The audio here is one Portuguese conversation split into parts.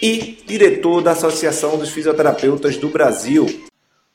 e diretor da Associação dos Fisioterapeutas do Brasil.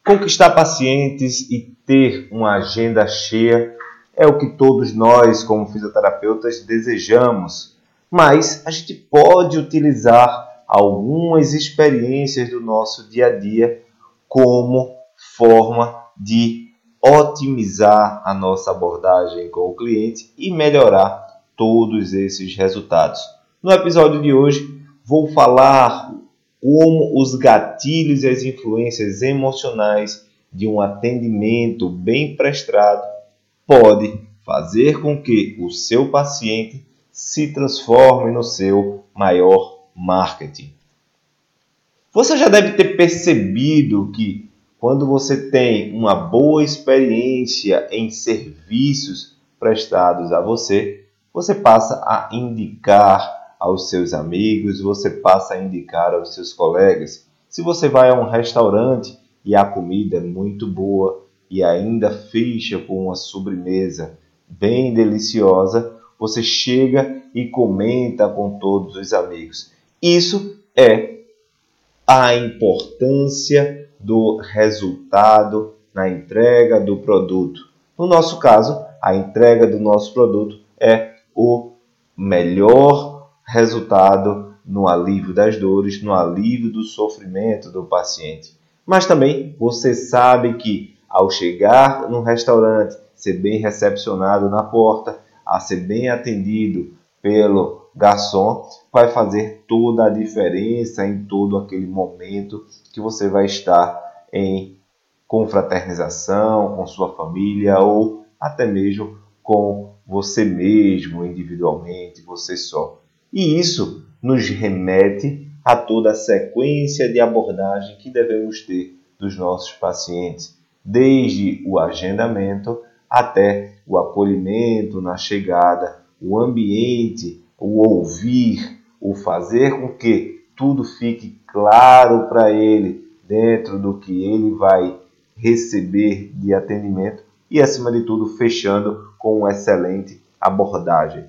Conquistar pacientes e ter uma agenda cheia é o que todos nós, como fisioterapeutas, desejamos, mas a gente pode utilizar algumas experiências do nosso dia a dia como forma de otimizar a nossa abordagem com o cliente e melhorar todos esses resultados. No episódio de hoje, vou falar como os gatilhos e as influências emocionais de um atendimento bem prestado pode fazer com que o seu paciente se transforme no seu maior marketing. Você já deve ter percebido que quando você tem uma boa experiência em serviços prestados a você, você passa a indicar aos seus amigos, você passa a indicar aos seus colegas. Se você vai a um restaurante e a comida é muito boa e ainda fecha com uma sobremesa bem deliciosa, você chega e comenta com todos os amigos. Isso é a importância do resultado na entrega do produto. No nosso caso, a entrega do nosso produto é o melhor resultado no alívio das dores, no alívio do sofrimento do paciente. Mas também você sabe que ao chegar no restaurante, ser bem recepcionado na porta, a ser bem atendido pelo garçom, vai fazer toda a diferença em todo aquele momento que você vai estar em confraternização com sua família ou até mesmo com você mesmo individualmente, você só. E isso nos remete a toda a sequência de abordagem que devemos ter dos nossos pacientes, desde o agendamento até o acolhimento na chegada, o ambiente, o ouvir, o fazer com que tudo fique claro para ele dentro do que ele vai receber de atendimento e, acima de tudo, fechando com uma excelente abordagem.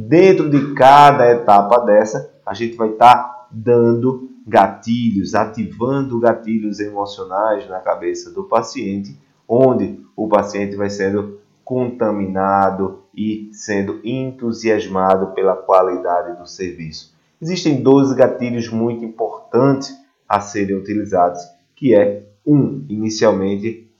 Dentro de cada etapa dessa, a gente vai estar tá dando gatilhos, ativando gatilhos emocionais na cabeça do paciente, onde o paciente vai sendo contaminado e sendo entusiasmado pela qualidade do serviço. Existem dois gatilhos muito importantes a serem utilizados, que é um, inicialmente,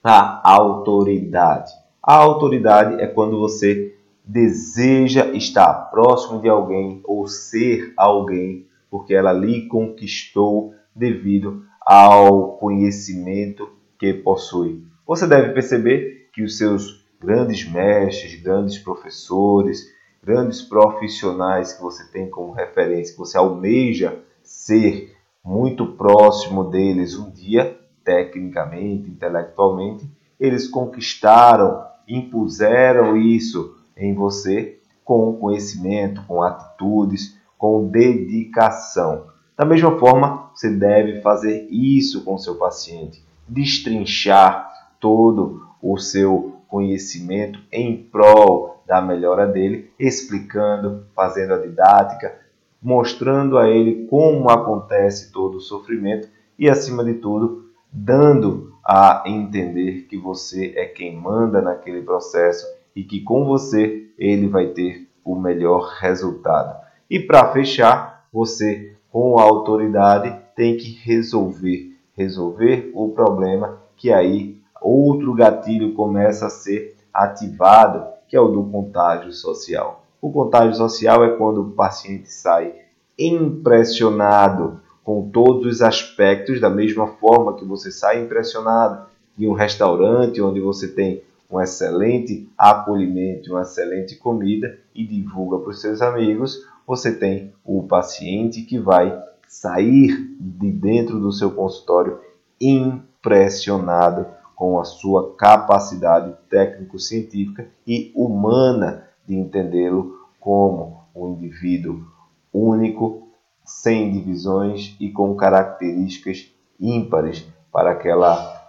a autoridade. A autoridade é quando você deseja estar próximo de alguém ou ser alguém, porque ela lhe conquistou devido ao conhecimento que possui. Você deve perceber que os seus grandes mestres, grandes professores, grandes profissionais que você tem como referência, que você almeja ser muito próximo deles um dia, tecnicamente, intelectualmente, eles conquistaram, impuseram isso em você com conhecimento, com atitudes, com dedicação. Da mesma forma, você deve fazer isso com seu paciente, destrinchar todo o seu conhecimento em prol da melhora dele, explicando, fazendo a didática, mostrando a ele como acontece todo o sofrimento e, acima de tudo, dando a entender que você é quem manda naquele processo e que com você ele vai ter o melhor resultado. E para fechar, você com a autoridade tem que resolver, resolver o problema que aí outro gatilho começa a ser ativado, que é o do contágio social. O contágio social é quando o paciente sai impressionado com todos os aspectos, da mesma forma que você sai impressionado de um restaurante onde você tem um excelente acolhimento, uma excelente comida e divulga para os seus amigos, você tem o paciente que vai sair de dentro do seu consultório impressionado com a sua capacidade técnico-científica e humana de entendê-lo como um indivíduo único, sem divisões e com características ímpares para aquela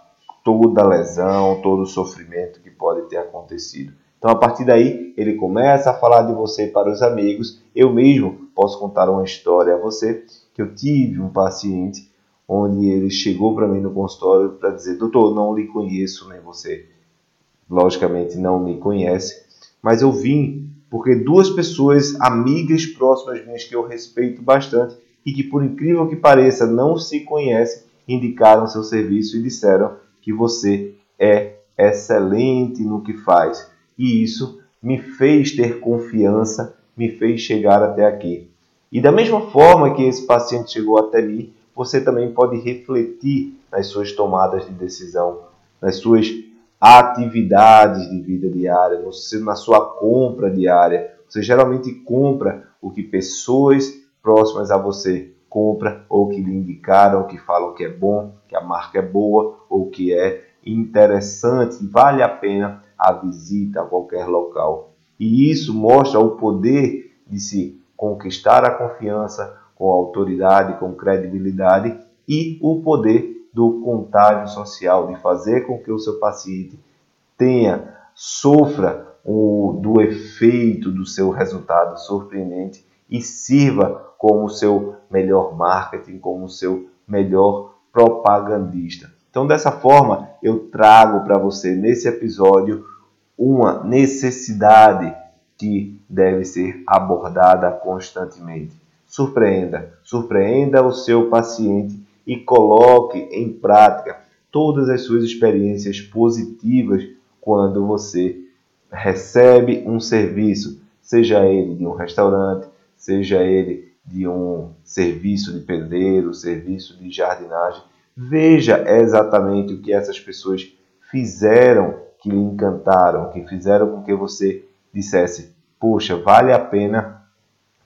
toda lesão, todo sofrimento que pode ter acontecido. Então, a partir daí, ele começa a falar de você para os amigos. Eu mesmo posso contar uma história a você que eu tive um paciente onde ele chegou para mim no consultório para dizer: Doutor, não lhe conheço, nem você, logicamente, não me conhece, mas eu vim porque duas pessoas, amigas próximas minhas que eu respeito bastante e que, por incrível que pareça, não se conhecem, indicaram seu serviço e disseram que você é excelente no que faz. E isso me fez ter confiança, me fez chegar até aqui. E da mesma forma que esse paciente chegou até mim, você também pode refletir nas suas tomadas de decisão, nas suas atividades de vida diária, na sua compra diária. Você geralmente compra o que pessoas próximas a você compra ou que lhe indicaram, ou que falam que é bom, que a marca é boa ou que é interessante, vale a pena a visita a qualquer local. E isso mostra o poder de se conquistar a confiança, com autoridade, com credibilidade e o poder do contágio social, de fazer com que o seu paciente tenha, sofra o, do efeito do seu resultado surpreendente e sirva como seu melhor marketing, como seu melhor propagandista. Então, dessa forma, eu trago para você nesse episódio uma necessidade que deve ser abordada constantemente surpreenda. Surpreenda o seu paciente e coloque em prática todas as suas experiências positivas quando você recebe um serviço, seja ele de um restaurante, seja ele de um serviço de pedreiro, serviço de jardinagem. Veja exatamente o que essas pessoas fizeram que lhe encantaram, que fizeram com que você dissesse: Poxa, vale a pena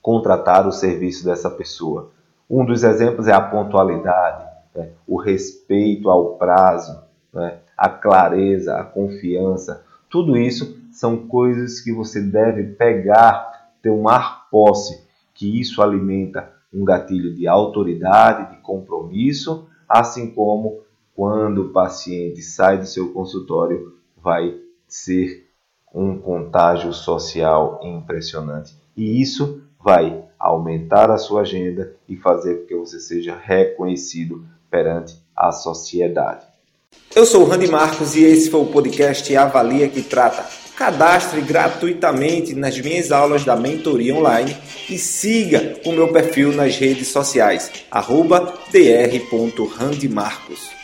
contratar o serviço dessa pessoa. Um dos exemplos é a pontualidade, né? o respeito ao prazo, né? a clareza, a confiança. Tudo isso são coisas que você deve pegar, tomar posse, que isso alimenta um gatilho de autoridade, de compromisso, assim como quando o paciente sai do seu consultório, vai ser um contágio social impressionante. E isso vai aumentar a sua agenda e fazer com que você seja reconhecido perante a sociedade. Eu sou o Randy Marcos e esse foi o podcast Avalia que trata. Cadastre gratuitamente nas minhas aulas da mentoria online e siga o meu perfil nas redes sociais, arroba dr.randymarcos.